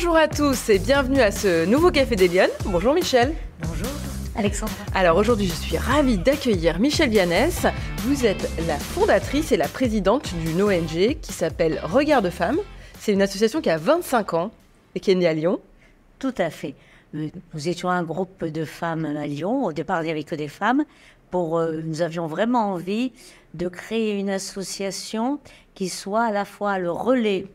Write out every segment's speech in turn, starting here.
Bonjour à tous et bienvenue à ce nouveau Café des Lyonnes. Bonjour Michel. Bonjour. Alexandra. Alors aujourd'hui, je suis ravie d'accueillir Michel Vianès. Vous êtes la fondatrice et la présidente d'une ONG qui s'appelle Regard de Femmes. C'est une association qui a 25 ans et qui est née à Lyon. Tout à fait. Euh, nous étions un groupe de femmes à Lyon. Au départ, il n'y avait que des femmes. Pour, euh, nous avions vraiment envie de créer une association qui soit à la fois le relais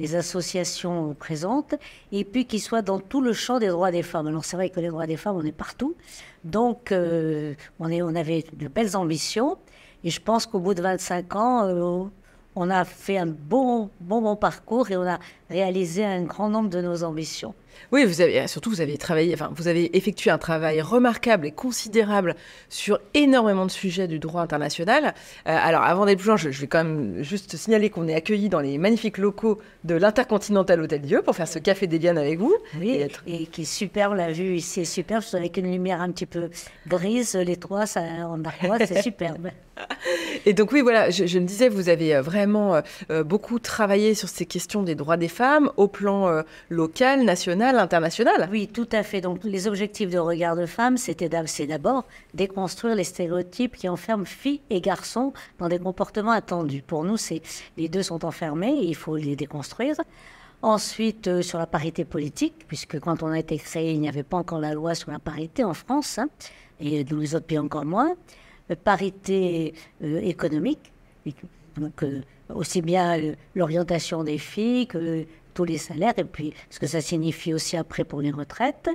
des associations présentes et puis qui soit dans tout le champ des droits des femmes. Alors c'est vrai que les droits des femmes, on est partout. Donc euh, on, avait de belles ambitions et je pense qu'au bout de 25 ans, on a fait un bon, bon, bon parcours et on a réalisé un grand nombre de nos ambitions. Oui, vous avez surtout vous avez travaillé, enfin vous avez effectué un travail remarquable et considérable sur énormément de sujets du droit international. Euh, alors avant d'être plus loin, je, vais quand même juste signaler qu'on est accueilli dans les magnifiques locaux de l'Intercontinental Hôtel Dieu pour faire ce café des Lianes avec vous. Oui, et, qui est superbe, la vue ici est superbe, avec une lumière un petit peu grise, les trois, ça, en armoire, c'est superbe. Et donc oui, voilà, je, me disais, vous avez euh, vraiment euh, beaucoup travaillé sur ces questions des droits des femmes au plan local, national international. Oui, tout à fait. Donc les objectifs de regard de femme, c'était d'abord déconstruire les stéréotypes qui enferment filles et garçons dans des comportements attendus. Pour nous, les deux sont enfermés et il faut les déconstruire. Ensuite, euh, sur la parité politique, puisque quand on a été créé, il n'y avait pas encore la loi sur la parité en France, hein, et dans les autres pays encore moins. Euh, parité euh, économique, donc aussi bien l'orientation des filles que tous les salaires et puis ce que ça signifie aussi après pour les retraites.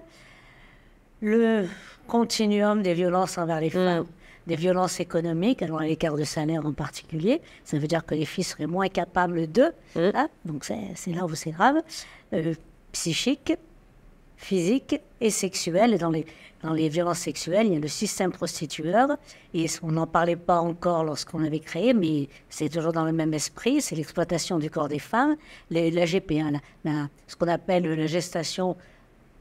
Le continuum des violences envers les femmes, mm. des violences économiques, alors l'écart de salaire en particulier, ça veut dire que les filles seraient moins capables d'eux, mm. hein, donc c'est là où c'est grave, euh, psychique, physique et sexuelle. Et dans les, dans les violences sexuelles, il y a le système prostitueur. Et on n'en parlait pas encore lorsqu'on l'avait créé, mais c'est toujours dans le même esprit. C'est l'exploitation du corps des femmes. La GP1, ce qu'on appelle la gestation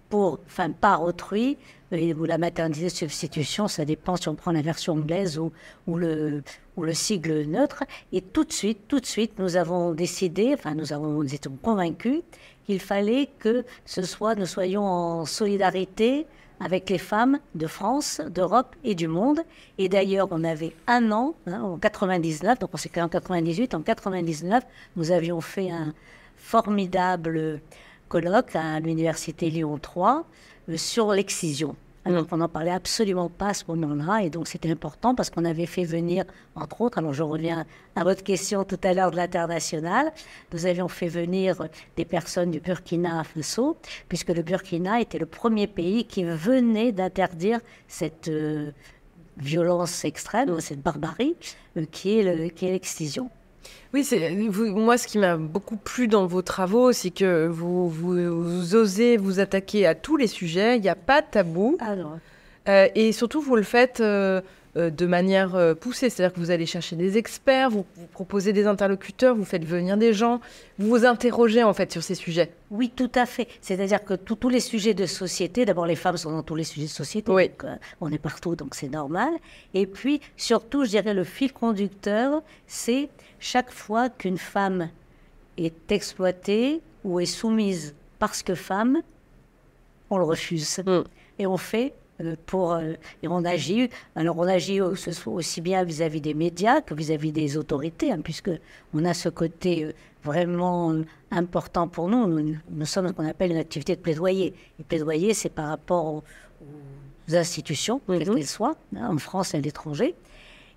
pour, enfin, par autrui, euh, ou la maternité de substitution, ça dépend si on prend la version anglaise ou, ou, le, ou le sigle neutre. Et tout de suite, tout de suite, nous avons décidé, enfin, nous, avons, nous étions convaincus qu'il fallait que ce soit, nous soyons en solidarité avec les femmes de France, d'Europe et du monde. Et d'ailleurs, on avait un an, hein, en 99, donc on s'est créé en 98, en 99, nous avions fait un formidable colloque à l'Université Lyon 3 euh, sur l'excision. Alors, on n'en parlait absolument pas à ce moment-là, et donc c'était important parce qu'on avait fait venir, entre autres, alors je reviens à votre question tout à l'heure de l'international, nous avions fait venir des personnes du Burkina Faso, puisque le Burkina était le premier pays qui venait d'interdire cette euh, violence extrême, cette barbarie, euh, qui est l'excision. Oui, c'est moi ce qui m'a beaucoup plu dans vos travaux, c'est que vous, vous, osez vous attaquer à tous les sujets. Il n'y a pas de tabou. Alors. Euh, et surtout, vous le faites euh, euh, de manière poussée, c'est-à-dire que vous allez chercher des experts, vous, proposez des interlocuteurs, vous faites venir des gens, vous vous interrogez en fait sur ces sujets. Oui, tout à fait. C'est-à-dire que tous les sujets de société, d'abord les femmes sont dans tous les sujets de société, oui. on est partout, donc c'est normal. Et puis surtout, je dirais le fil conducteur, c'est chaque fois qu'une femme est exploitée ou est soumise parce que femme, on le refuse. Mm. Et on fait pour. Euh, et on agit. Alors, on agit aussi bien vis-à-vis des médias que vis-à-vis des autorités, hein, puisque on a ce côté euh, vraiment important pour nous. Nous, sommes ce qu'on appelle une activité de plaidoyer. Et plaidoyer, c'est par rapport aux, institutions, quelles qu'elles soient, hein, en France et à l'étranger.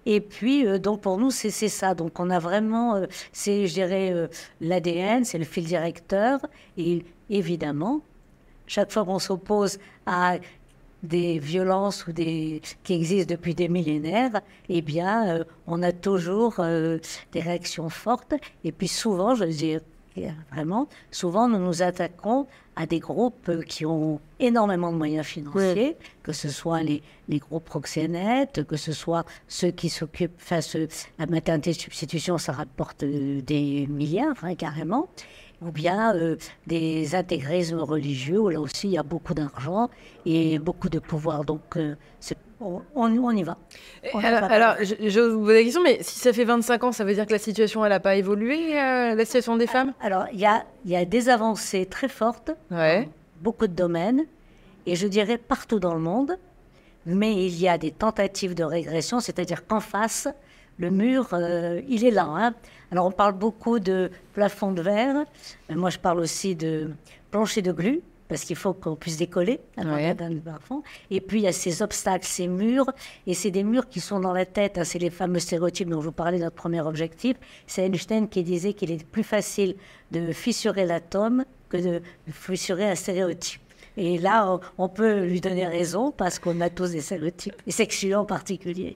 Et puis, euh, donc pour nous, c'est ça. Donc on a vraiment, euh, c'est, je dirais, euh, l'ADN, c'est le fil directeur. Et évidemment, chaque fois qu'on s'oppose à des violences ou des qui existent depuis des millénaires, eh bien, on a toujours des réactions fortes. Et puis souvent, je veux dire, vraiment, souvent nous nous attaquons à des groupes qui ont énormément de moyens financiers, que ce soit les, les, groupes proxénètes, que ce soit ceux qui s'occupent, enfin, la maternité de substitution, ça rapporte euh, des milliards, hein, carrément, ou bien euh, des intégrismes religieux, où là aussi il y a beaucoup d'argent et beaucoup de pouvoir. Donc, euh, on, y va. alors, je, vous pose la question, mais si ça fait 25 ans, ça veut dire que la situation, elle n'a pas évolué, euh, la situation des femmes? Alors, il y a, y a, des avancées très fortes, ouais. beaucoup de domaines, et je dirais partout dans le monde, mais il y a des tentatives de régression, c'est-à-dire qu'en face, le mur, euh, il est là. Hein. Alors, on parle beaucoup de plafond de verre, mais moi, je parle aussi de plancher de glu parce qu'il faut qu'on puisse décoller ouais. plafond. Et puis il y a ces obstacles, ces murs, et c'est des murs qui sont dans la tête. Hein. c'est les fameux stéréotypes dont je vous parlais, notre premier objectif. C'est Einstein qui disait qu'il est plus facile de fissurer l'atome que de fissurer un stéréotype. Et là, on peut lui donner raison parce qu'on a tous des stéréotypes, et sexuels en particulier.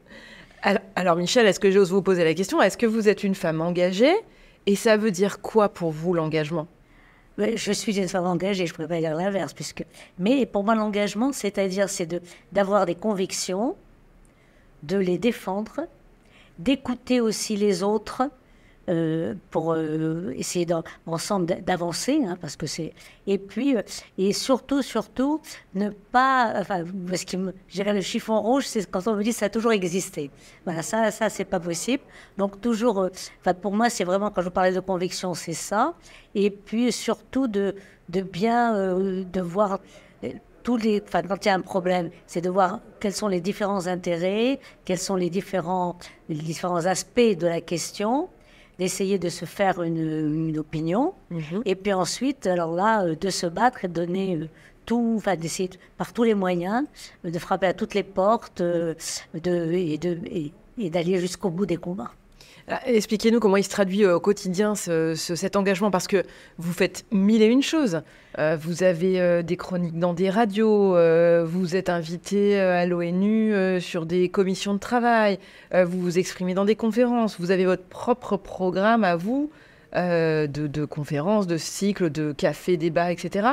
Alors, Michel, est-ce que j'ose vous poser la question? Est-ce que vous êtes une femme engagée? Et ça veut dire quoi pour vous l'engagement? Je suis une femme engagée, je ne pourrais pas dire l'inverse. Puisque... Mais pour moi, l'engagement, c'est-à-dire, c'est d'avoir des convictions, de les défendre, d'écouter aussi les autres, euh, pour euh, essayer ensemble d'avancer, hein, parce que c'est et puis euh, et surtout surtout ne pas enfin parce que me le chiffon rouge c'est quand on me dit ça a toujours existé. Voilà ça ça c'est pas possible. Donc toujours enfin pour moi c'est vraiment quand je parlais de conviction c'est ça. Et puis surtout de de bien de voir tous les, enfin, quand il y a un problème, c'est de voir quels sont les différents intérêts, quels sont les différents, les différents aspects de la question, d'essayer de se faire une, opinion. Mhm. Et puis ensuite, alors là, euh, de se battre et de donner euh, tout, enfin d'essayer par tous les moyens euh, de frapper à toutes les portes de, et d'aller jusqu'au bout des combats. Euh, expliquez-nous comment il se traduit euh, au quotidien cet engagement, parce que vous faites mille et une choses. Euh, vous avez des chroniques dans des radios, vous êtes invité à l'ONU sur des commissions de travail, vous vous exprimez dans des conférences, vous avez votre propre programme à vous de conférences, de cycles, de cafés, débats, etc.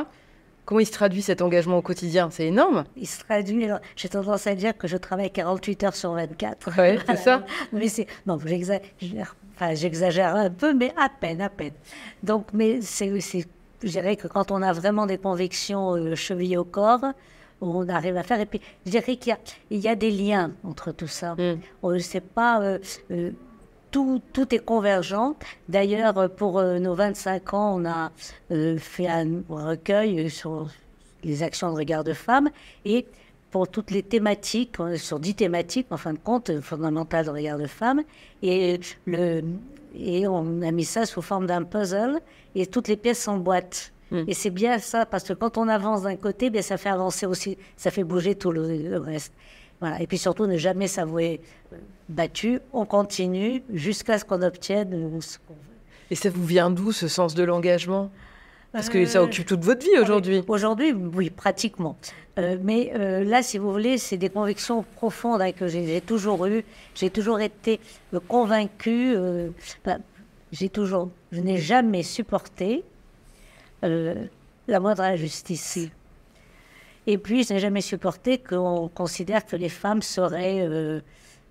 Comment il se traduit cet engagement au quotidien? C'est énorme. Il se traduit, j'ai tendance à dire que je travaille 48 heures sur 24. Oui, c'est ça. mais c'est, non, j'exagère, enfin, j'exagère un peu, mais à peine, à peine. Donc, mais c'est, je dirais que quand on a vraiment des convictions euh, chevillées au corps, on arrive à faire. Et puis, je dirais qu'il y y a des liens entre tout ça. Mm. On ne sait pas. Euh, euh, tout, tout, est convergent. D'ailleurs, pour euh, nos 25 ans, on a euh, fait un recueil sur les actions de regard de femmes et pour toutes les thématiques, sur 10 thématiques, en fin de compte, fondamentales de regard de femmes. Et, le, et on a mis ça sous forme d'un puzzle et toutes les pièces s'emboîtent. Hmm. Et c'est bien ça, parce que quand on avance d'un côté, bien, ça fait avancer aussi, ça fait bouger tout le reste. Voilà. Et puis surtout, ne jamais s'avouer battu. On continue jusqu'à ce qu'on obtienne ce qu'on veut. Et ça vous vient d'où ce sens de l'engagement? Parce que ça euh, occupe toute votre vie aujourd'hui. Aujourd'hui, oui, pratiquement. Euh, mais euh, là, si vous voulez, c'est des convictions profondes hein, que j'ai toujours eues. J'ai toujours été convaincue. j'ai toujours, je n'ai jamais supporté la moindre injustice. Et puis, je n'ai jamais supporté qu'on considère que les femmes seraient euh,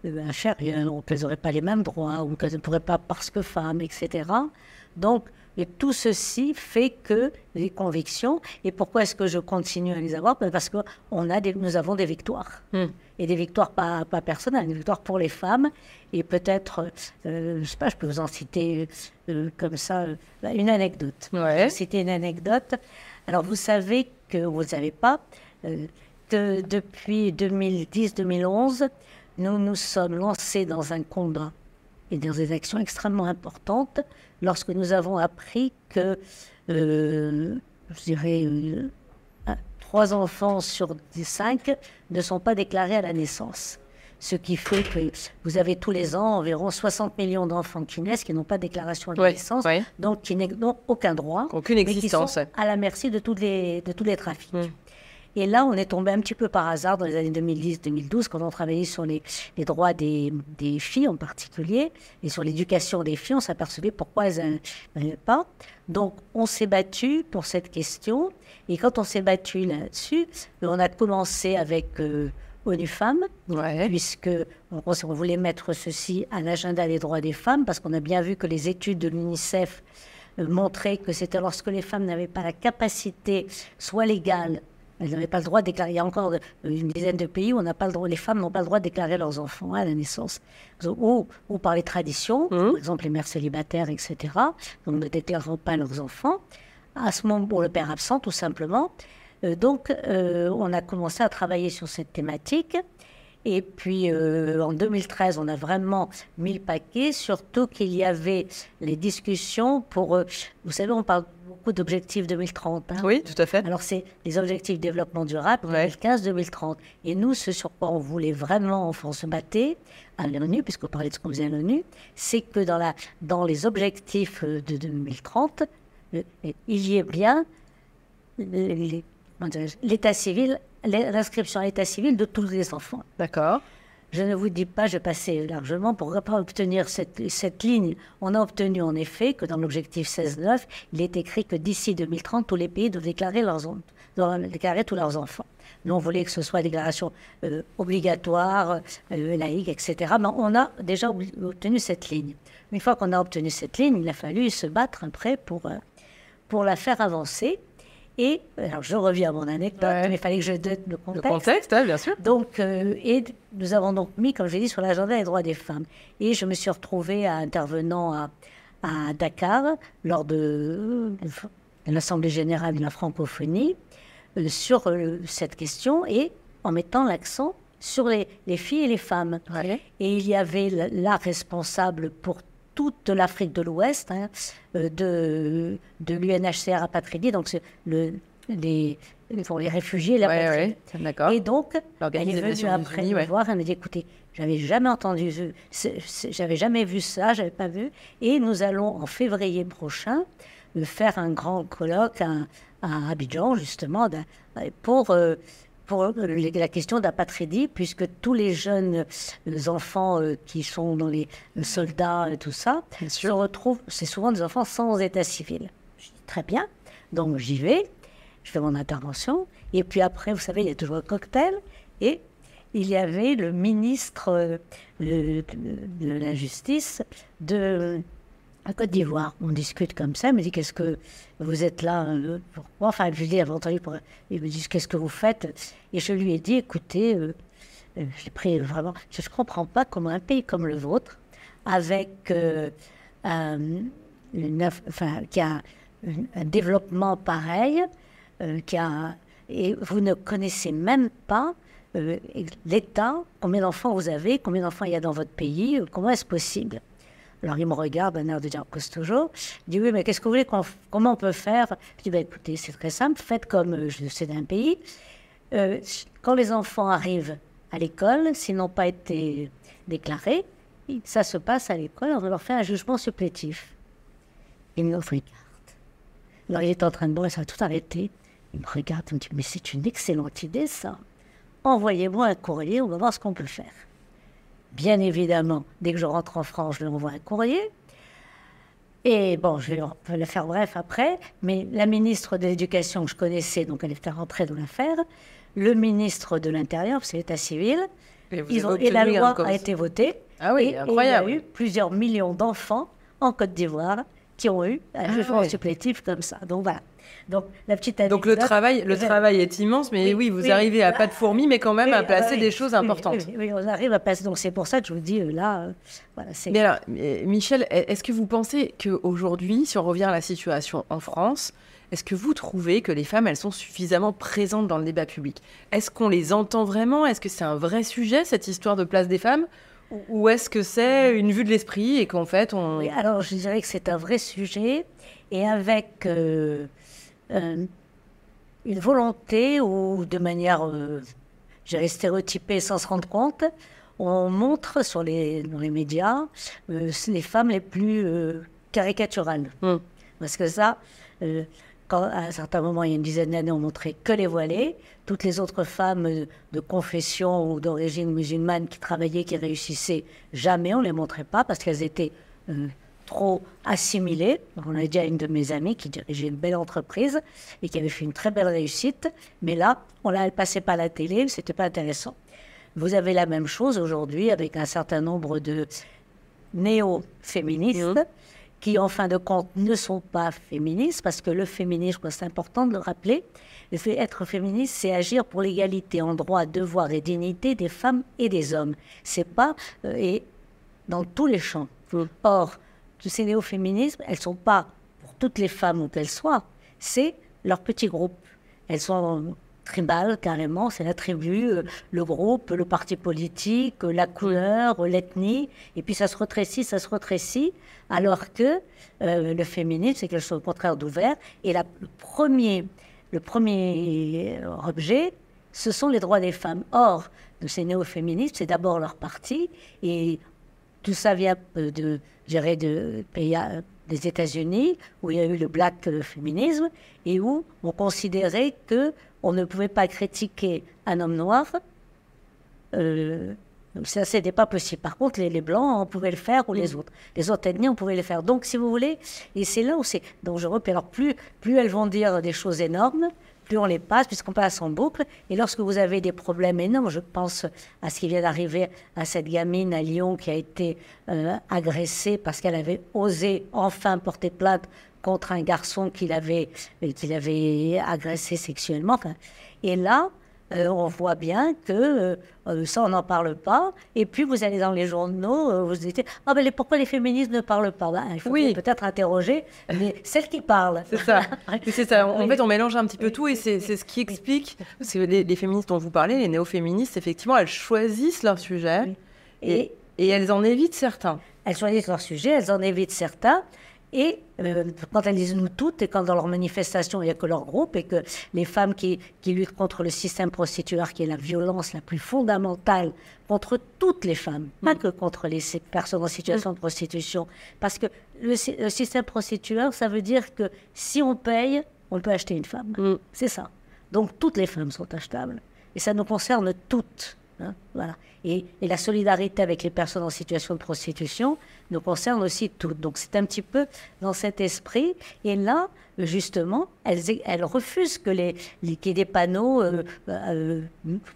inférieures, qu'elles n'auraient pas les mêmes droits, ou qu'elles ne pourraient pas parce que femmes, etc. Donc, et tout ceci fait que les convictions, et pourquoi est-ce que je continue à les avoir? Ben, Parce que on a des, nous avons des victoires. Hmm. Et des victoires pas, pas personnelles, des victoires pour les femmes. Et peut-être, euh, je ne sais pas, je peux vous en citer euh, comme ça une anecdote. Ouais. Citer une anecdote. Alors, vous savez que vous ne savez pas, euh, depuis 2010-2011, nous nous sommes lancés dans un combat et dans des actions extrêmement importantes lorsque nous avons appris que, euh, je dirais, euh, trois enfants sur cinq ne sont pas déclarés à la naissance. Ce qui fait que vous avez tous les ans environ 60 millions d'enfants qui naissent qui n'ont pas de déclaration de naissance, donc qui n'ont aucun droit, aucune existence, mais qui sont à la merci de, toutes les, de tous les trafics. Hmm. Et là, on est tombé un petit peu par hasard dans les années 2010-2012, quand on travaillait sur les, droits des, filles en particulier, et sur l'éducation des filles, on s'apercevait pourquoi elles n'avaient pas. Donc, on s'est battu pour cette question. Et quand on s'est battu là-dessus, on a commencé avec euh, ONU Femmes, puisque on, voulait mettre ceci à l'agenda des droits des femmes, parce qu'on a bien vu que les études de l'UNICEF euh, montraient que c'était lorsque les femmes n'avaient pas la capacité, soit légale, elles n'avaient pas le droit de déclarer. Il y a encore une dizaine de pays où on n'a pas le droit, les femmes n'ont pas le droit de déclarer leurs enfants à la naissance. Ou, ou par les traditions, Mmh. par exemple les mères célibataires, etc. Donc ne déclareront pas leurs enfants. À ce moment, pour le père absent, tout simplement. Euh, donc, euh, on a commencé à travailler sur cette thématique. Et puis, euh, en 2013, on a vraiment mis le paquet, surtout qu'il y avait les discussions pour... euh, vous savez, on parle beaucoup d'objectifs 2030. hein. Oui, tout à fait. Alors, c'est les objectifs de développement durable Ouais. 2015-2030. Et nous, ce sur quoi on voulait vraiment, enfin, se battre à l'ONU, puisqu'on parlait de ce qu'on faisait à l'ONU, c'est que dans, la, dans les objectifs euh, de 2030, euh, il y ait bien l'état civil, l'inscription à l'état civil de tous les enfants. D'accord. Je ne vous dis pas, je passais largement pour obtenir cette, ligne. On a obtenu en effet que dans l'objectif 16.9, il est écrit que d'ici 2030, tous les pays doivent déclarer, tous leurs enfants. Nous, on voulait que ce soit déclaration euh, obligatoire, euh, laïque, etc. Mais on a déjà ob- obtenu cette ligne. Une fois qu'on a obtenu cette ligne, il a fallu se battre après pour, euh, pour la faire avancer. Et, alors je reviens à mon anecdote, Ouais. mais il fallait que je donne le Le contexte. contexte, hein, bien sûr. Donc, euh, et nous avons donc mis, comme j'ai dit, sur l'agenda les droits des femmes. Et je me suis retrouvée à intervenant à, à Dakar lors de, de l'Assemblée générale de la francophonie euh, sur euh, cette question et en mettant l'accent sur les, les filles et les femmes. Ouais. Et il y avait la, la responsable pour toute l'Afrique de l'Ouest hein, euh, de, de l'UNHCR apatridie, donc le, les, pour les réfugiés et les Ouais, apatrides. ouais. D'accord. Et donc, elle est venue après Unis, me voir, elle m'a dit, écoutez, j'avais jamais entendu, j'avais jamais vu ça, j'avais pas vu. Et nous allons, en février prochain, euh, faire un grand colloque à, à Abidjan, justement, d'un- pour, euh, pour la question d'apatridie, puisque tous les jeunes euh, enfants euh, qui sont dans les euh, soldats et tout ça, se retrouvent, c'est souvent des enfants sans état civil. Je dis, très bien, donc j'y vais, je fais mon intervention, et puis après, vous savez, il y a toujours un cocktail, et il y avait le ministre de la Justice de la Côte d'Ivoire. On discute comme ça, il me dit, qu'est-ce que vous êtes là euh, Pourquoi Enfin, je lui dis, entendu, pour... il me dit, qu'est-ce que vous faites? Et je lui ai dit, écoutez, euh, euh, j'ai pris vraiment, je ne comprends pas comment un pays comme le vôtre, avec euh, enfin, qui a un, un développement pareil, qui a, et vous ne connaissez même pas l'État, combien d'enfants vous avez, combien d'enfants il y a dans votre pays, comment est-ce possible? Alors il me regarde, un air de dire toujours. Il dit oui, mais qu'est-ce que vous voulez Comment on peut faire? Je dis bah, écoutez, c'est très simple. Faites comme euh, je sais d'un pays. Euh, quand les enfants arrivent à l'école, s'ils n'ont pas été déclarés, ça se passe à l'école. On leur fait un jugement supplétif. Il me regarde. Alors il est en train de boire, ça va tout arrêter. Il me regarde, il me dit mais c'est une excellente idée ça. Envoyez-moi un courrier, on va voir ce qu'on peut faire. Bien évidemment, dès que je rentre en France, je lui envoie un courrier. Et bon, je vais le faire bref après, mais la ministre de l'Éducation que je connaissais, donc elle était rentrée dans l'affaire, le ministre de l'Intérieur, c'est l'état civil, Et, ils ont- et la loi a été votée. Ah oui, et, et incroyable. il y a eu plusieurs millions d'enfants en Côte d'Ivoire qui ont eu un Ah jugement supplétif comme ça. Donc voilà. Donc la petite Donc le anecdote- travail, le travail est immense, mais Oui, oui, vous oui. arrivez à pas de fourmi, mais quand même Oui, à placer oui, des choses importantes. Oui, on arrive à passer. Donc c'est pour ça que je vous dis euh, là, euh, voilà. Mais alors, Michel, est-ce que vous pensez qu'aujourd'hui, si on revient à la situation en France, est-ce que vous trouvez que les femmes, elles sont suffisamment présentes dans le débat public? Est-ce qu'on les entend vraiment? Est-ce que c'est un vrai sujet, cette histoire de place des femmes? Ou- est-ce que c'est une vue de l'esprit et qu'en fait, on... Oui, alors je dirais que c'est un vrai sujet et avec euh, une volonté ou de manière, euh, je dirais, stéréotypée sans se rendre compte, on montre sur les, dans les médias euh, les femmes les plus euh, caricaturales. Hmm. Parce que ça, euh, quand à un certain moment, il y a une dizaine d'années, on montrait que les voilées. Toutes les autres femmes euh, de confession ou d'origine musulmane qui travaillaient, qui réussissaient, jamais on les montrait pas parce qu'elles étaient euh, trop assimilées. Donc, on a dit à une de mes amies qui dirigeait une belle entreprise et qui avait fait une très belle réussite. Mais là, on ne passait pas à la télé, c'était pas intéressant. Vous avez la même chose aujourd'hui avec un certain nombre de néo-féministes qui, en fin de compte, ne sont pas féministes, parce que le féminisme, je crois que c'est important de le rappeler, le fait être féministe, c'est agir pour l'égalité en droit, devoir et dignité des femmes et des hommes. C'est pas euh, et dans tous les champs. Or, tous ces néo-féminismes, elles sont pas pour toutes les femmes où qu'elles soient, c'est leur petit groupe. Elles sont tribales carrément, c'est la tribu, euh, le groupe, le parti politique, la couleur, l'ethnie, et puis ça se rétrécit, ça se rétrécit, alors que euh, le féminisme, c'est quelque chose au contraire d'ouvert. Et le premier le premier objet, ce sont les droits des femmes. Or, de ces néo-féministes, c'est d'abord leur parti, et tout ça vient de, pays euh, des États-Unis, où il y a eu le black féminisme, et où on considérait que on ne pouvait pas critiquer un homme noir. Euh, ça, c'était pas possible. Par contre, les, blancs, on pouvait le faire, ou les autres. Les autres ethnies, on pouvait le faire. Donc, si vous voulez, et c'est là où c'est dangereux. Alors, plus, plus elles vont dire des choses énormes, plus on les passe, puisqu'on passe en boucle. Et lorsque vous avez des problèmes énormes, je pense à ce qui vient d'arriver à cette gamine à Lyon qui a été euh, agressée parce qu'elle avait osé enfin porter plainte contre un garçon qui l'avait, qui l'avait agressé sexuellement. et là, euh, on voit bien que euh, ça, on n'en parle pas. Et puis, vous allez dans les journaux, euh, vous dites Ah, ben pourquoi les féministes ne parlent pas ben, Il faut oui. peut-être interroger mais celles qui parlent. C'est ça. c'est ça. En fait, on mélange un petit peu tout et c'est ce qui explique. Parce que les, féministes dont vous parlez, les néo-féministes, effectivement, elles choisissent leur sujet et, et elles en évitent certains. Elles choisissent leur sujet, elles en évitent certains. Et euh, quand elles disent nous toutes, et quand dans leurs manifestations, il n'y a que leur groupe, et que les femmes qui, qui, luttent contre le système prostitueur, qui est la violence la plus fondamentale contre toutes les femmes, pas mm. que contre les personnes en situation de prostitution. Parce que le, système prostitueur, ça veut dire que si on paye, on peut acheter une femme. Mm. C'est ça. Donc toutes les femmes sont achetables. Et ça nous concerne toutes. Hein, voilà. Et, la solidarité avec les personnes en situation de prostitution nous concerne aussi toutes. Donc c'est un petit peu dans cet esprit. Et là, justement, elles, elles refusent que les, les qu'il y ait des panneaux euh, euh,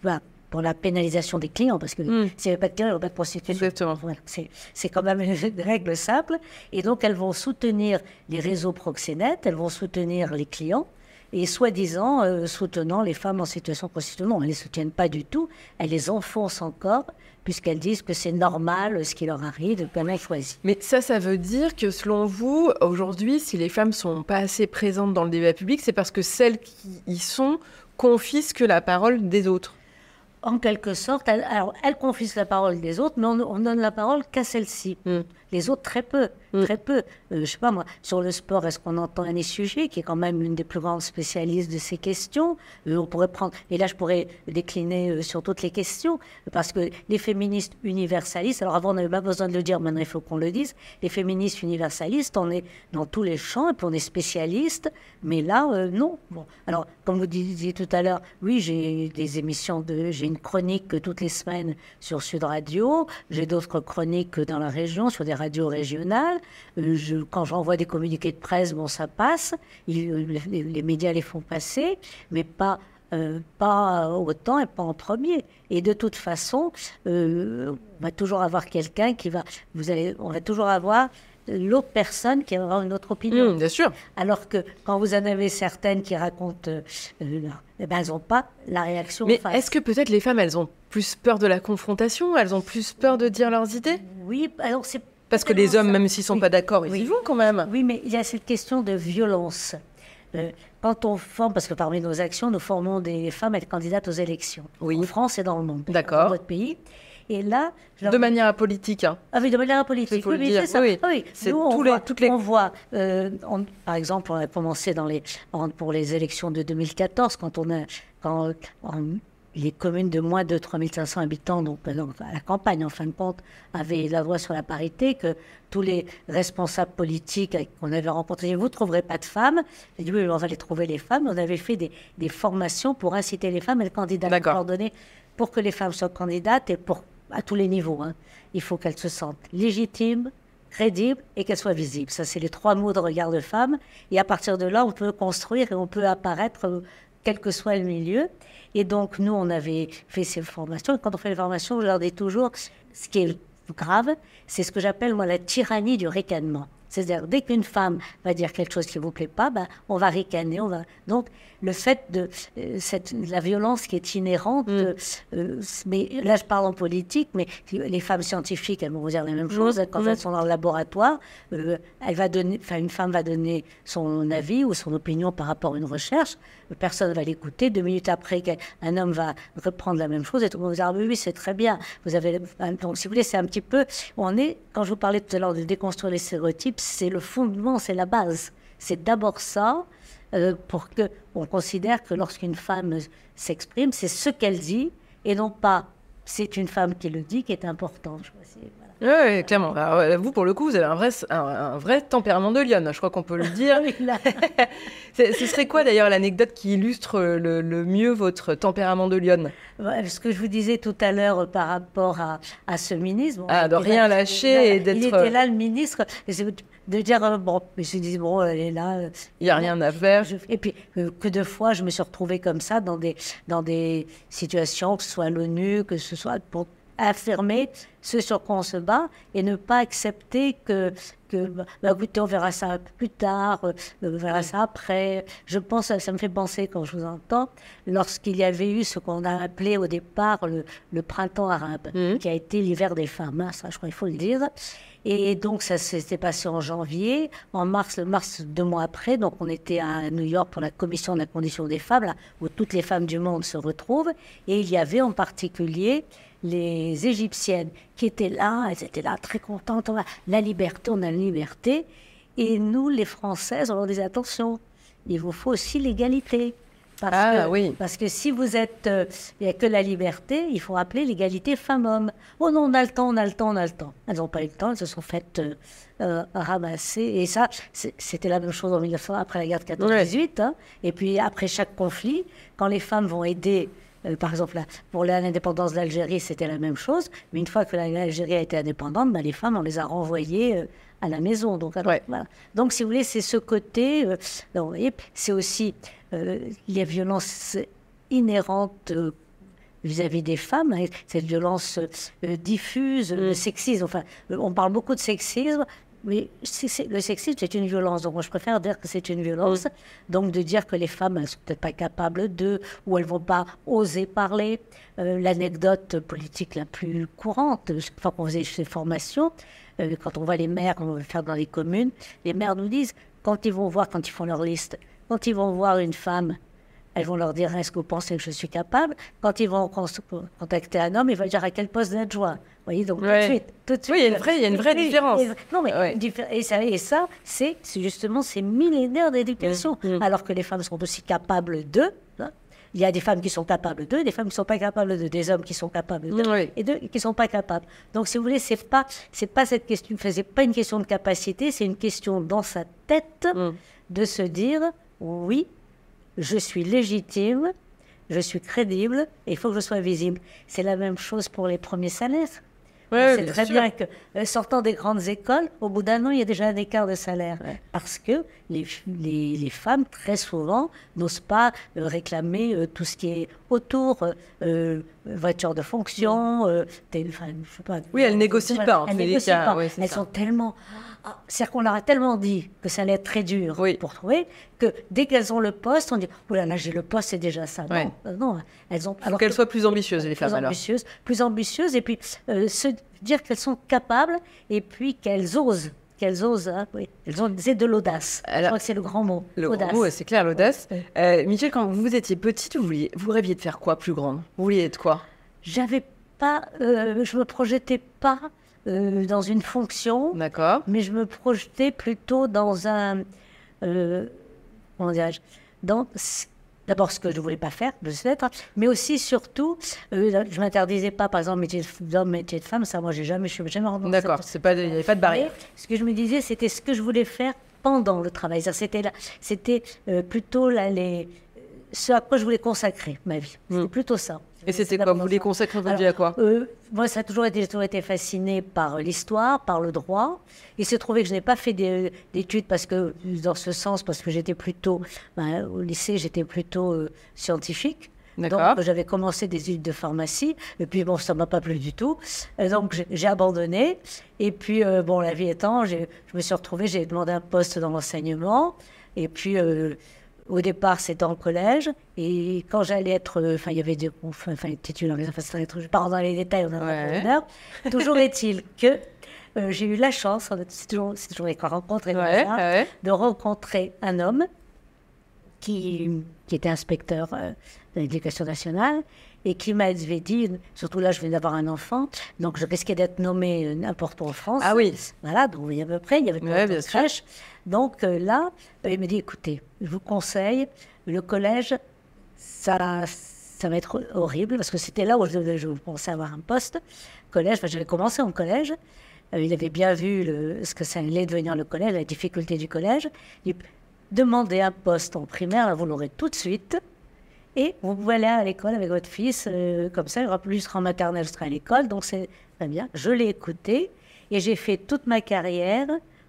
bah, pour la pénalisation des clients, parce que mm. s'il n'y avait pas de clients, il n'y aurait pas de prostitution. Voilà, c'est quand même une règle simple. Et donc elles vont soutenir les réseaux proxénètes, elles vont soutenir les clients et soi-disant euh, soutenant les femmes en situation de prostitution. Non, elles ne les soutiennent pas du tout, elles les enfoncent encore, puisqu'elles disent que c'est normal ce qui leur arrive, qu'elles ont choisi. Mais ça, ça veut dire que selon vous, aujourd'hui, si les femmes sont pas assez présentes dans le débat public, c'est parce que celles qui y sont confisquent la parole des autres en quelque sorte, elles alors, elle confisque la parole des autres, mais on, on donne la parole qu'à celle-ci. Hmm. Les autres, très peu. Mm. Très peu. Euh, je sais pas moi, sur le sport, est-ce qu'on entend Annie Sujet, qui est quand même une des plus grandes spécialistes de ces questions? Euh, On pourrait prendre, et là je pourrais décliner euh, sur toutes les questions, parce que les féministes universalistes, alors avant on n'avait pas besoin de le dire, maintenant il faut qu'on le dise, les féministes universalistes, on est dans tous les champs, et puis on est spécialistes, mais là, non. Bon. Alors, comme vous disiez tout à l'heure, oui, j'ai des émissions de, j'ai une chronique toutes les semaines sur Sud Radio, j'ai d'autres chroniques dans la région, sur des radios régionales. Euh, je, quand j'envoie des communiqués de presse, bon, ça passe. les, médias les font passer, mais pas, euh, pas autant et pas en premier. Et de toute façon, euh, on va toujours avoir quelqu'un qui va. Vous allez, on va toujours avoir l'autre personne qui aura une autre opinion. Mmh, bien sûr. Alors que quand vous en avez certaines qui racontent, eh ben, elles n'ont pas la réaction. Mais est-ce que peut-être les femmes, elles ont plus peur de la confrontation? Elles ont plus peur de dire leurs idées? Oui, alors c'est parce que les hommes, même s'ils ne sont pas d'accord, ils y vont quand même. Oui, mais il y a cette question de violence. Euh, quand on forme, parce que parmi nos actions, nous formons des femmes à être candidates aux élections. Oui. En France et dans le monde. D'accord. Dans votre pays. Et là, de manière apolitique. Hein. Ah oui, de manière apolitique. Oui, c'est ça. Oui, oui. Nous, on, voit, toutes les... on voit, euh, par exemple, on a commencé dans les, pour les élections de 2014, quand on a, quand, les communes de moins de 3500 habitants, donc à la campagne en fin de compte, avaient la voix sur la parité, que tous les responsables politiques qu'on avait rencontrés, vous ne trouverez pas de femmes. J'ai dit oui, on va les trouver les femmes. On avait fait des, des formations pour inciter les femmes à être candidates coordonnées pour que les femmes soient candidates et pour à tous les niveaux. Hein. Il faut qu'elles se sentent légitimes, crédibles et qu'elles soient visibles. Ça, c'est les trois mots de regard de femme. Et à partir de là, on peut construire et on peut apparaître, euh, quel que soit le milieu. Et donc, nous, on avait fait ces formations. Et quand on fait les formations, je leur dis toujours, ce qui est grave, c'est ce que j'appelle, moi, la tyrannie du ricanement. C'est-à-dire, dès qu'une femme va dire quelque chose qui ne vous plaît pas, ben, on va ricaner. On va... Donc, le fait de euh, cette, la violence qui est inhérente, Mm. euh, euh, mais là, je parle en politique, mais les femmes scientifiques, elles vont vous dire la même chose. Quand Mm. elles sont dans le laboratoire, euh, elle va donner, une femme va donner son avis ou son opinion par rapport à une recherche. Personne ne va l'écouter. Deux minutes après, un homme va reprendre la même chose et tout le monde va dire ah, oui, oui, c'est très bien. Vous avez donc, si vous voulez, c'est un petit peu. On est quand je vous parlais tout à l'heure de déconstruire les stéréotypes, c'est le fondement, c'est la base. C'est d'abord ça euh, pour que on considère que lorsqu'une femme s'exprime, c'est ce qu'elle dit et non pas c'est une femme qui le dit qui est important. Je voilà. Oui, clairement. Alors, ouais, vous, pour le coup, vous avez un vrai, un, un vrai tempérament de lionne, je crois qu'on peut le dire. Ce serait quoi d'ailleurs l'anecdote qui illustre le, le mieux votre tempérament de lionne? Ouais, Ce que je vous disais tout à l'heure par rapport à, à ce ministre. bon, Ah, il de rien lâcher et il d'être- était là, le ministre, de dire, euh, bon, mais je dis, bon, elle est là. euh, Il n'y a rien à faire. je- Et puis, euh, que de fois, je me suis retrouvée comme ça dans des, dans des situations, que ce soit l'ONU, que ce soit pour affirmer ce sur quoi on se bat et ne pas accepter que, que bah, écoutez, on verra ça plus tard, on verra ça après. Je pense, ça me fait penser quand je vous entends, lorsqu'il y avait eu ce qu'on a appelé au départ le, le printemps arabe, Mhm. qui a été l'hiver des femmes, hein, ça je crois qu'il faut le dire. Et donc ça s'était passé en janvier, en mars, le mars deux mois après, donc on était à New York pour la commission de la condition des femmes, là, où toutes les femmes du monde se retrouvent, et il y avait en particulier les Égyptiennes qui étaient là, elles étaient là très contentes, la liberté, on a la liberté, et nous les Françaises, on leur disait attention, il vous faut aussi l'égalité. Parce Ah, que, oui. Parce que si vous êtes, euh, il n'y a que la liberté, il faut rappeler l'égalité femmes-hommes. Oh non, on a le temps, on a le temps, on a le temps. Elles n'ont pas eu le temps, elles se sont faites euh, euh, ramasser. Et ça, c'était la même chose en 1900, après la guerre de 14-18. hein. Et puis après chaque conflit, quand les femmes vont aider, euh, par exemple, là, pour l'indépendance de l'Algérie, c'était la même chose. Mais une fois que la- l'Algérie a été indépendante, ben, les femmes, on les a renvoyées euh, à la maison. Donc, alors, Ouais. voilà. Donc, si vous voulez, c'est ce côté. euh, vous voyez, c'est aussi euh, les violences inhérentes euh, vis-à-vis des femmes, hein, cette violence euh, diffuse, le sexisme. Enfin, on parle beaucoup de sexisme. Mais le sexisme, c'est une violence. Donc, moi, je préfère dire que c'est une violence. Donc, de dire que les femmes, elles sont peut-être pas capables de, ou elles vont pas oser parler. Euh, L'anecdote politique la plus courante, chaque fois qu'on faisait ces formations, euh, quand on voit les maires, on va faire dans les communes, les maires nous disent, quand ils vont voir, quand ils font leur liste, quand ils vont voir une femme, elles vont leur dire est-ce que vous pensez que je suis capable? Quand ils vont contacter un homme, ils vont dire à quel poste d'adjoint. Vous voyez, donc Ouais. tout de suite. Tout de suite Oui, il y a une vraie- il y a une vraie Oui, différence. et- Non, mais Ouais. et ça, et ça c'est justement ces millénaires d'éducation. Mm. Alors que les femmes sont aussi capables d'eux. hein. Il y a des femmes qui sont capables d'eux, des femmes qui ne sont pas capables d'eux, des hommes qui sont capables d'eux, Oui. et d'eux qui ne sont pas capables. Donc, si vous voulez, c'est pas, c'est pas cette question, c'est pas une question de capacité, c'est une question dans sa tête Mm. de se dire oui, je suis légitime, je suis crédible, et il faut que je sois visible. C'est la même chose pour les premiers salaires. Bien très sûr. bien que euh, sortant des grandes écoles, au bout d'un an, il y a déjà un écart de salaire. Parce que les, les, les femmes, très souvent, n'osent pas euh, réclamer euh, tout ce qui est autour, euh, voiture de fonction, tél- enfin, je sais pas. Oui, elles négocient pas, Elles négocient pas. ouais, c'est elles ça. sont tellement... Ah, C'est-à-dire qu'on leur a tellement dit que ça allait être très dur Oui. pour trouver que dès qu'elles ont le poste, on dit « Oh là là, j'ai le poste, c'est déjà ça. Non, non, elles ont... Alors qu'elles que- soient plus ambitieuses, les femmes, plus alors. ambitieuses, plus ambitieuses, et puis euh, se dire qu'elles sont capables, et puis qu'elles osent, qu'elles osent, hein, oui, elles ont de l'audace. Je crois que c'est le grand mot. Le grand mot, c'est clair, l'audace. Euh, Michel, quand vous étiez petite, vous, vouliez, vous rêviez de faire quoi plus grande? Vous vouliez être quoi? J'avais pas, euh, je me projetais pas euh, dans une fonction, D'accord. mais je me projetais plutôt dans un, euh, comment dirais-je, dans D'abord, ce que je ne voulais pas faire, sais être, mais aussi, surtout, euh, je ne m'interdisais pas, par exemple, métier d'homme, métier de femme, ça, moi, j'ai jamais, je suis jamais dans D'accord, il n'y avait pas de barrière. Mais ce que je me disais, c'était ce que je voulais faire pendant le travail. C'était, plutôt là, les, ce à quoi je voulais consacrer ma vie. C'était plutôt ça. Et c'était quoi Vous votre Alors, vie à quoi? euh, Moi, ça a toujours été, j'ai toujours été fascinée par l'histoire, par le droit. Il s'est trouvé que je n'ai pas fait des- d'études parce que, dans ce sens, parce que j'étais plutôt, ben, au lycée, j'étais plutôt euh, scientifique. Donc, j'avais commencé des études de pharmacie. Et puis, bon, ça m'a pas plu du tout. donc, j'ai abandonné. Et puis, bon, la vie étant, je me suis retrouvée, j'ai demandé un poste dans l'enseignement. Et puis, au départ, c'était en collège. Et quand j'allais être. Enfin, il y avait des. Enfin, titulaires, enfin, je pars dans les détails, on a ouais. Toujours est-il que euh, j'ai eu la chance, c'est toujours, toujours les rencontres de rencontrer un homme qui, qui était inspecteur euh, de l'éducation nationale et qui m'avait dit, surtout là, je viens d'avoir un enfant, donc je risquais d'être nommé euh, n'importe où en France. Ah oui. Voilà, donc il y avait à peu près, il y avait pas de crèche. Donc là, il me dit, écoutez, je vous conseille, le collège, ça, ça va être horrible, parce que c'était là où je, je pensais avoir un poste. Collège, j'avais commencé en collège, euh, il avait bien vu ce que ça allait devenir le collège, la difficulté du collège. Il demandez un poste en primaire, vous l'aurez tout de suite. Et vous pouvez aller à l'école avec votre fils, euh, comme ça, il aura plus en maternelle, je serai à l'école. Donc c'est très bien. Je l'ai écouté et j'ai fait toute ma carrière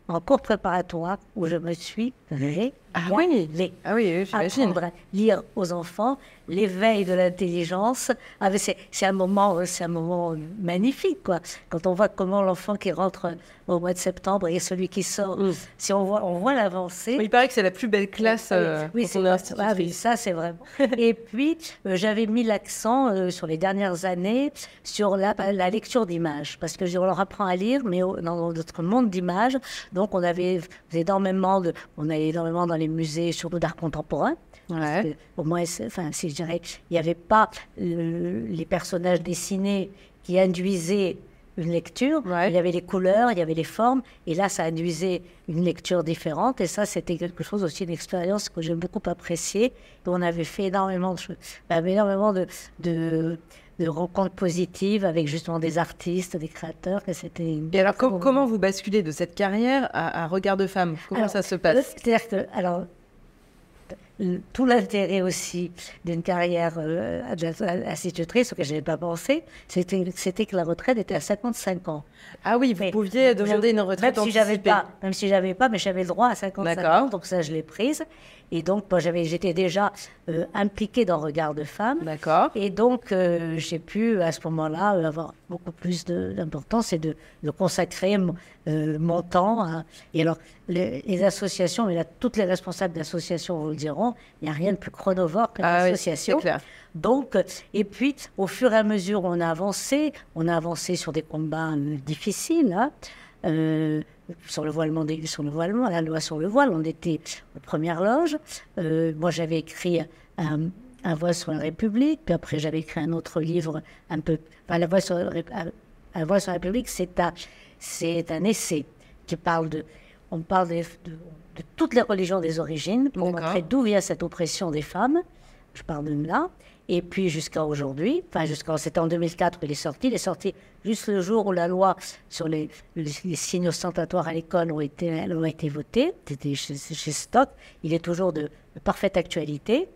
en cours préparatoire où je me suis régalée. Ah oui, ah oui, Apprendre à lire aux enfants, l'éveil de l'intelligence. Ah, c'est un moment, c'est un moment magnifique, quoi. Quand on voit comment l'enfant qui rentre au mois de septembre et celui qui sort, mm. si on voit, on voit l'avancée. il paraît que c'est la plus belle classe. Euh, oui, c'est ah, oui, ça c'est vraiment. et puis euh, j'avais mis l'accent euh, sur les dernières années sur la, la lecture d'images, parce que on leur apprend à lire, mais dans notre monde d'images, donc on avait énormément de, on a énormément dans les musées, surtout d'art contemporain. au moins, enfin, si je dirais, il n'y avait pas euh, les personnages dessinés qui induisaient une lecture. Il y avait les couleurs, il y avait les formes, et là, ça induisait une lecture différente. Et ça, c'était quelque chose aussi, une expérience que j'ai beaucoup appréciée. On avait fait énormément de, bah, énormément de, de de rencontres positives avec justement des artistes, des créateurs. Que c'était. Et alors, comment vous basculez de cette carrière à, Regard de femme Comment ça se passe? C'est-à-dire que, alors, tout l'intérêt aussi d'une carrière euh, institutrice auquel je n'avais pas pensé, c'était que la retraite était à 55 ans. Ah oui, vous pouviez demander une retraite même si j'avais pas, Même si j'avais pas, mais j'avais le droit à 55 ans, donc ça je l'ai prise. Et donc, moi, j'avais, j'étais déjà euh, impliquée dans Regard de Femme. D'accord. Et donc, euh, j'ai pu, à ce moment-là, avoir beaucoup plus d'importance et de, de consacrer euh, mon temps. Et alors, les, associations, mais là, toutes les responsables d'associations vous le diront, il n'y a rien de plus chronovore qu'une ah association. Donc, et puis, au fur et à mesure où on a avancé, on a avancé sur des combats difficiles. Hein, sur le voilement, sur le voilement, la loi sur le voile. On était aux premières loges. Euh, moi, j'avais écrit un, un, voile sur la République, puis après, j'avais écrit un autre livre un peu. Enfin, la voix sur, un voile sur la République, c'est un, c'est un essai qui parle de. On parle de, de, toutes les religions des origines pour montrer d'où vient cette oppression des femmes. Je parle de là. Et puis jusqu'à aujourd'hui, enfin jusqu'à c'était en 2004 qu'il est sorti. Il est sorti juste le jour où la loi sur les, les, signes ostentatoires à l'école ont été, ont été votée. C'était chez, Stock. Il est toujours de, parfaite actualité.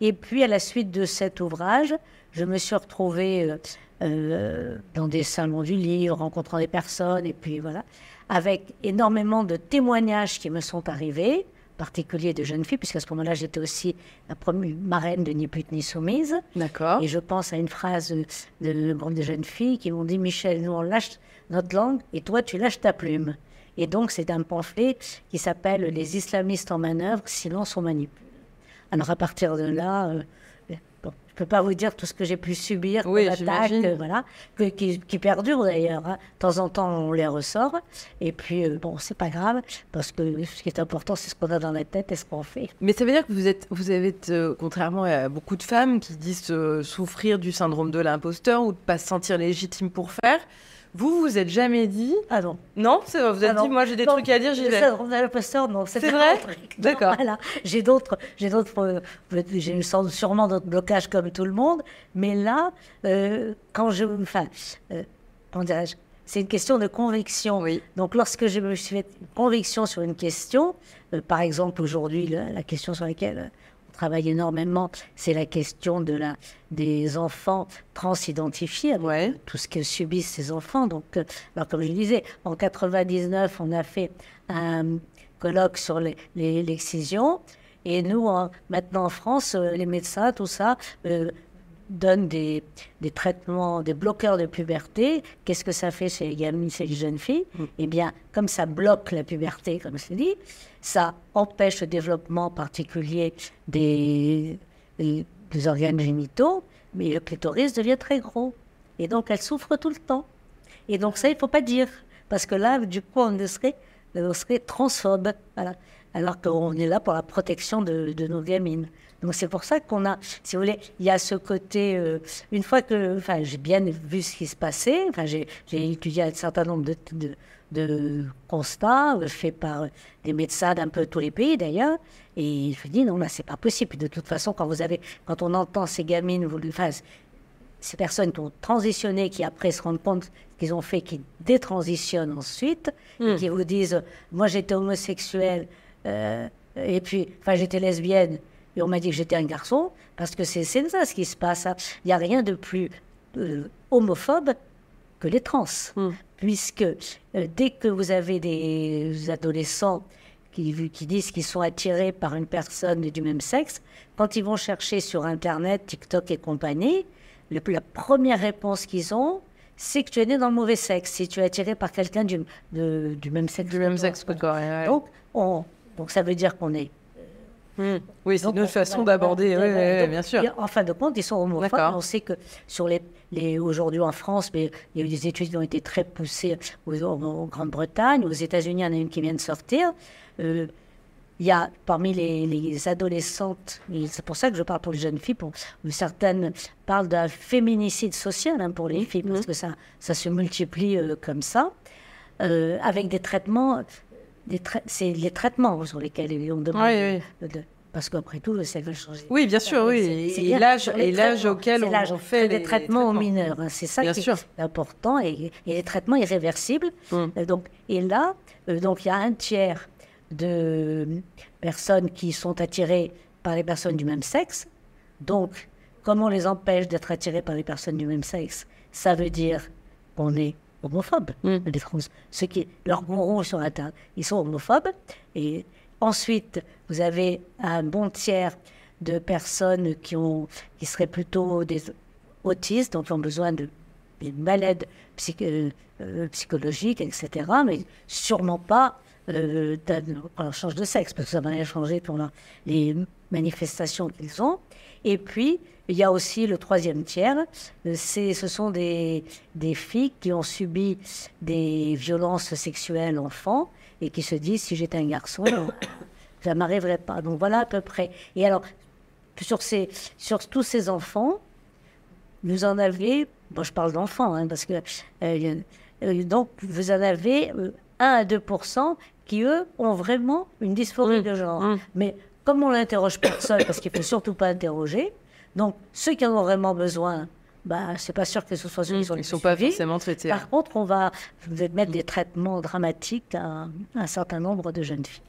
Et puis à la suite de cet ouvrage, je me suis retrouvée euh, euh, dans des salons du livre, rencontrant des personnes, et puis voilà, avec énormément de témoignages qui me sont arrivés particulier de jeunes filles, puisqu'à ce moment-là, j'étais aussi la première marraine de Ni pute ni soumise. D'accord. Et je pense à une phrase de, groupe de jeunes filles qui m'ont dit Michel, nous on lâche notre langue et toi tu lâches ta plume. Et donc, c'est un pamphlet qui s'appelle Les islamistes en manœuvre, silence on manipule. Alors, à partir de là, euh, je ne peux pas vous dire tout ce que j'ai pu subir oui, attaques, euh, voilà, qui, qui perdurent d'ailleurs. Hein. De temps en temps, on les ressort. Et puis, euh, bon, c'est pas grave, parce que ce qui est important, c'est ce qu'on a dans la tête et ce qu'on fait. Mais ça veut dire que vous êtes, vous avez, euh, contrairement à beaucoup de femmes qui disent souffrir du syndrome de l'imposteur ou de pas se sentir légitime pour faire, vous, vous êtes jamais dit. Ah non. Non, c'est vrai, vous êtes ah dit, moi j'ai des trucs à dire, j'y vais. l'imposteur, non. C'est vrai D'accord. Voilà. J'ai d'autres, j'ai d'autres, euh, j'ai sûrement d'autres blocages comme tout le monde, mais là, euh, quand je. Enfin, euh, comment dirais-je c'est une question de conviction. Oui. Donc, lorsque je me suis fait une conviction sur une question, par exemple aujourd'hui, la, question sur laquelle travaille énormément, c'est la question de la, des enfants transidentifiés, ouais. tout ce que subissent ces enfants. Donc, euh, alors comme je disais, en 99, on a fait un colloque sur l'excision. et nous, maintenant en France, euh, les médecins, tout ça, euh, donne des, des, traitements, des bloqueurs de puberté, qu'est-ce que ça fait chez les gamines, chez les jeunes filles mm. Eh bien, comme ça bloque la puberté, comme je l'ai dit, ça empêche le développement particulier des, des, organes génitaux, mais le clitoris devient très gros. Et donc, elle souffre tout le temps. Et donc, ça, il ne faut pas dire. Parce que là, du coup, on serait, on serait transphobe. Voilà. Alors qu'on est là pour la protection de, de nos gamines. Donc c'est pour ça qu'on a, si vous voulez, il y a ce côté, euh, une fois que, enfin, j'ai bien vu ce qui se passait, enfin, j'ai étudié un certain nombre de, de, constats euh, faits par des médecins d'un peu tous les pays d'ailleurs, et je me dis non là c'est pas possible. De toute façon, quand vous avez, quand on entend ces gamines, vous, enfin, ces personnes qui ont transitionné, qui après se rendent compte qu'ils ont fait, qui détransitionnent ensuite, et hmm. qui vous disent, moi j'étais homosexuel, euh, et puis, enfin j'étais lesbienne, et on m'a dit que j'étais un garçon, parce que c'est ça ce qui se passe. Hein. Il n'y a rien de plus euh, homophobe que les trans. Hmm. Puisque euh, dès que vous avez des adolescents qui, qui disent qu'ils sont attirés par une personne du même sexe, quand ils vont chercher sur Internet, TikTok et compagnie, le, la première réponse qu'ils ont, c'est que tu es né dans le mauvais sexe, si tu es attiré par quelqu'un du, du même sexe. Du même sexe que toi. Donc, on, donc ça veut dire qu'on est Hmm. Oui, c'est une autre façon d'aborder, oui, bien sûr. En fin de compte, ils sont homophobes. On sait que sur les, les aujourd'hui en France, mais il y a eu des études qui ont été très poussées en Grande-Bretagne, aux États-Unis, il y en a une qui vient de sortir. Euh, il y a parmi les, les adolescentes, c'est pour ça que je parle pour les jeunes filles, pour, certaines parlent d'un féminicide social hein, pour les filles, parce hmm. que ça, ça se multiplie euh, comme ça, euh, avec des traitements c'est les traitements sur lesquels on demande. Oui, oui. parce qu'après tout, ça va changer. Oui, bien sûr, oui. Et l'âge, auquel on, fait les, traitements, aux mineurs. C'est ça qui est important et, les traitements irréversibles. Hum. Euh, donc, et là, euh, donc il y a un tiers de personnes qui sont attirées par les personnes du même sexe. Donc, comment on les empêche d'être attirées par les personnes du même sexe? Ça veut dire qu'on est homophobes, mm. les trans. Ceux qui, leurs gourous sur Internet, ils sont homophobes. Et ensuite, vous avez un bon tiers de personnes qui, ont, qui seraient plutôt des autistes, donc qui ont besoin de malades euh, euh, psychologiques, etc. Mais sûrement pas euh, quand on change de sexe, parce que ça va rien changer pour les manifestations qu'ils ont. Et puis, il y a aussi le troisième tiers, ce sont des, des filles qui ont subi des violences sexuelles enfants et qui se disent si j'étais un garçon, ça m'arriverait pas. Donc voilà à peu près. Et alors, sur, ces, sur tous ces enfants, vous en avez, bon, je parle d'enfants, hein, parce que euh, euh, donc vous en avez 1 euh, à 2% qui, eux, ont vraiment une dysphorie de genre. Mmh. Mais comme on n'interroge personne, parce qu'il ne faut surtout pas interroger, donc, ceux qui en ont vraiment besoin, bah, c'est pas sûr que ce soit ceux qui sont Ils sont pas forcément traités. Par contre, on va mettre des traitements dramatiques à, un certain nombre de jeunes filles.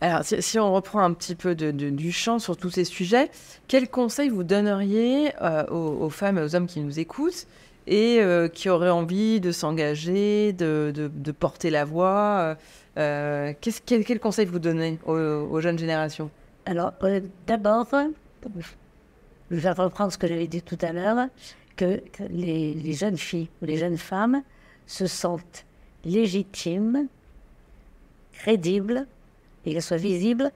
Alors, si, on reprend un petit peu de, du champ sur tous ces sujets, quels conseils vous donneriez euh, aux, femmes et aux hommes qui nous écoutent et euh, qui auraient envie de s'engager, de, de, porter la voix euh, quel, quel, conseil vous donnez aux, aux jeunes générations? Alors, d'abord, je vais reprendre ce que j'avais dit tout à l'heure, que, les, jeunes filles ou les jeunes femmes se sentent légitimes, crédibles, et qu'elles soient visibles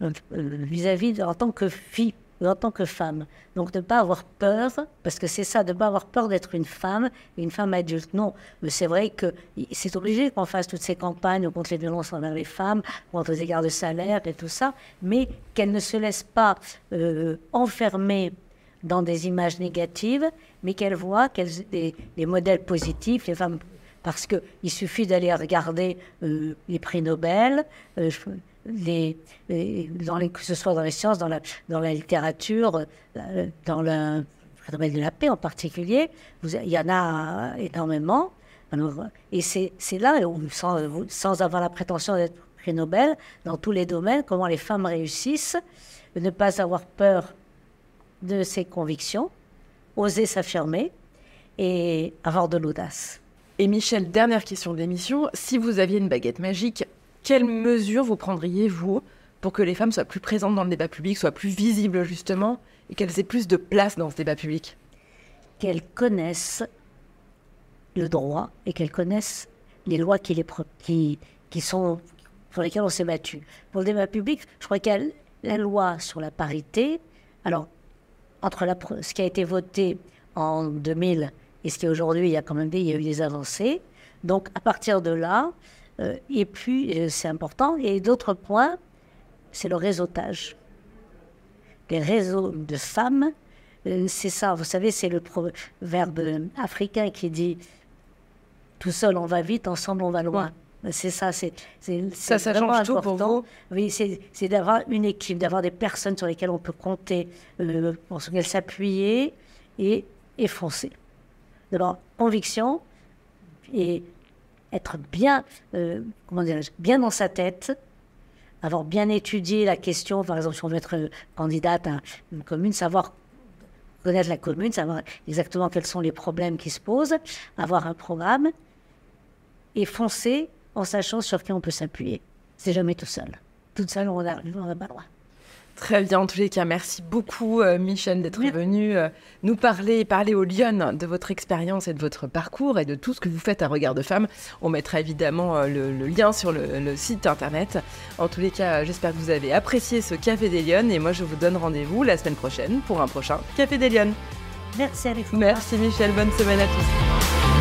euh, vis-à-vis -vis en tant que filles en tant que femme. Donc ne pas avoir peur, parce que c'est ça, de ne pas avoir peur d'être une femme, une femme adulte. Non, mais c'est vrai que c'est obligé qu'on fasse toutes ces campagnes contre les violences envers les femmes, contre les égards de salaire et tout ça, mais qu'elle ne se laisse pas euh, enfermer dans des images négatives, mais qu'elle voit qu'elle des, des modèles positifs, les femmes parce qu'il suffit d'aller regarder euh, les prix Nobel, euh, dans les, que ce soit dans les sciences, dans la, dans la littérature, dans le domaine de la paix en particulier, il y en a énormément. et c'est là, sans, sans avoir la prétention d'être prix Nobel, dans tous les domaines, comment les femmes réussissent, ne pas avoir peur de ses convictions, oser s'affirmer et avoir de l'audace. Et Michel, dernière question de l'émission. Si vous aviez une baguette magique, quelles mesures vous prendriez, vous, pour que les femmes soient plus présentes dans le débat public, soient plus visibles justement, et qu'elles aient plus de place dans ce débat public? Qu'elles connaissent le droit et qu'elles connaissent les lois qui, les qui, qui sont, pour lesquelles on s'est battu. Pour le débat public, je crois qu'il la loi sur la parité. Alors, entre la, ce qui a été voté en 2000 et ce qui est aujourd'hui, il y a quand même des, il y a eu des avancées. Donc, à partir de là, euh, et puis, euh, c'est important. Et d'autres points, c'est le réseautage. Les réseaux de femmes, euh, c'est ça, vous savez, c'est le proverbe africain qui dit tout seul on va vite, ensemble on va loin. C'est ça, c'est ça, ça change tout pour vous. Oui, c'est d'avoir une équipe, d'avoir des personnes sur lesquelles on peut compter, pour lesquelles s'appuyer et, et foncer. D'avoir conviction et être bien, euh, comment bien dans sa tête, avoir bien étudié la question, par exemple, si on veut être candidate à une commune, savoir connaître la commune, savoir exactement quels sont les problèmes qui se posent, avoir un programme et foncer en sachant sur qui on peut s'appuyer. C'est jamais tout seul. Toute seule, on n'a pas loin. Très bien, en tous les cas, merci beaucoup euh, Michel d'être venu euh, nous parler et parler aux Lyon de votre expérience et de votre parcours et de tout ce que vous faites à Regard de Femmes. On mettra évidemment euh, le, lien sur le, le, site internet. En tous les cas, j'espère que vous avez apprécié ce Café des Lyonnes et moi je vous donne rendez-vous la semaine prochaine pour un prochain Café des Lyonnes. Merci à Merci Michel, bonne semaine à tous.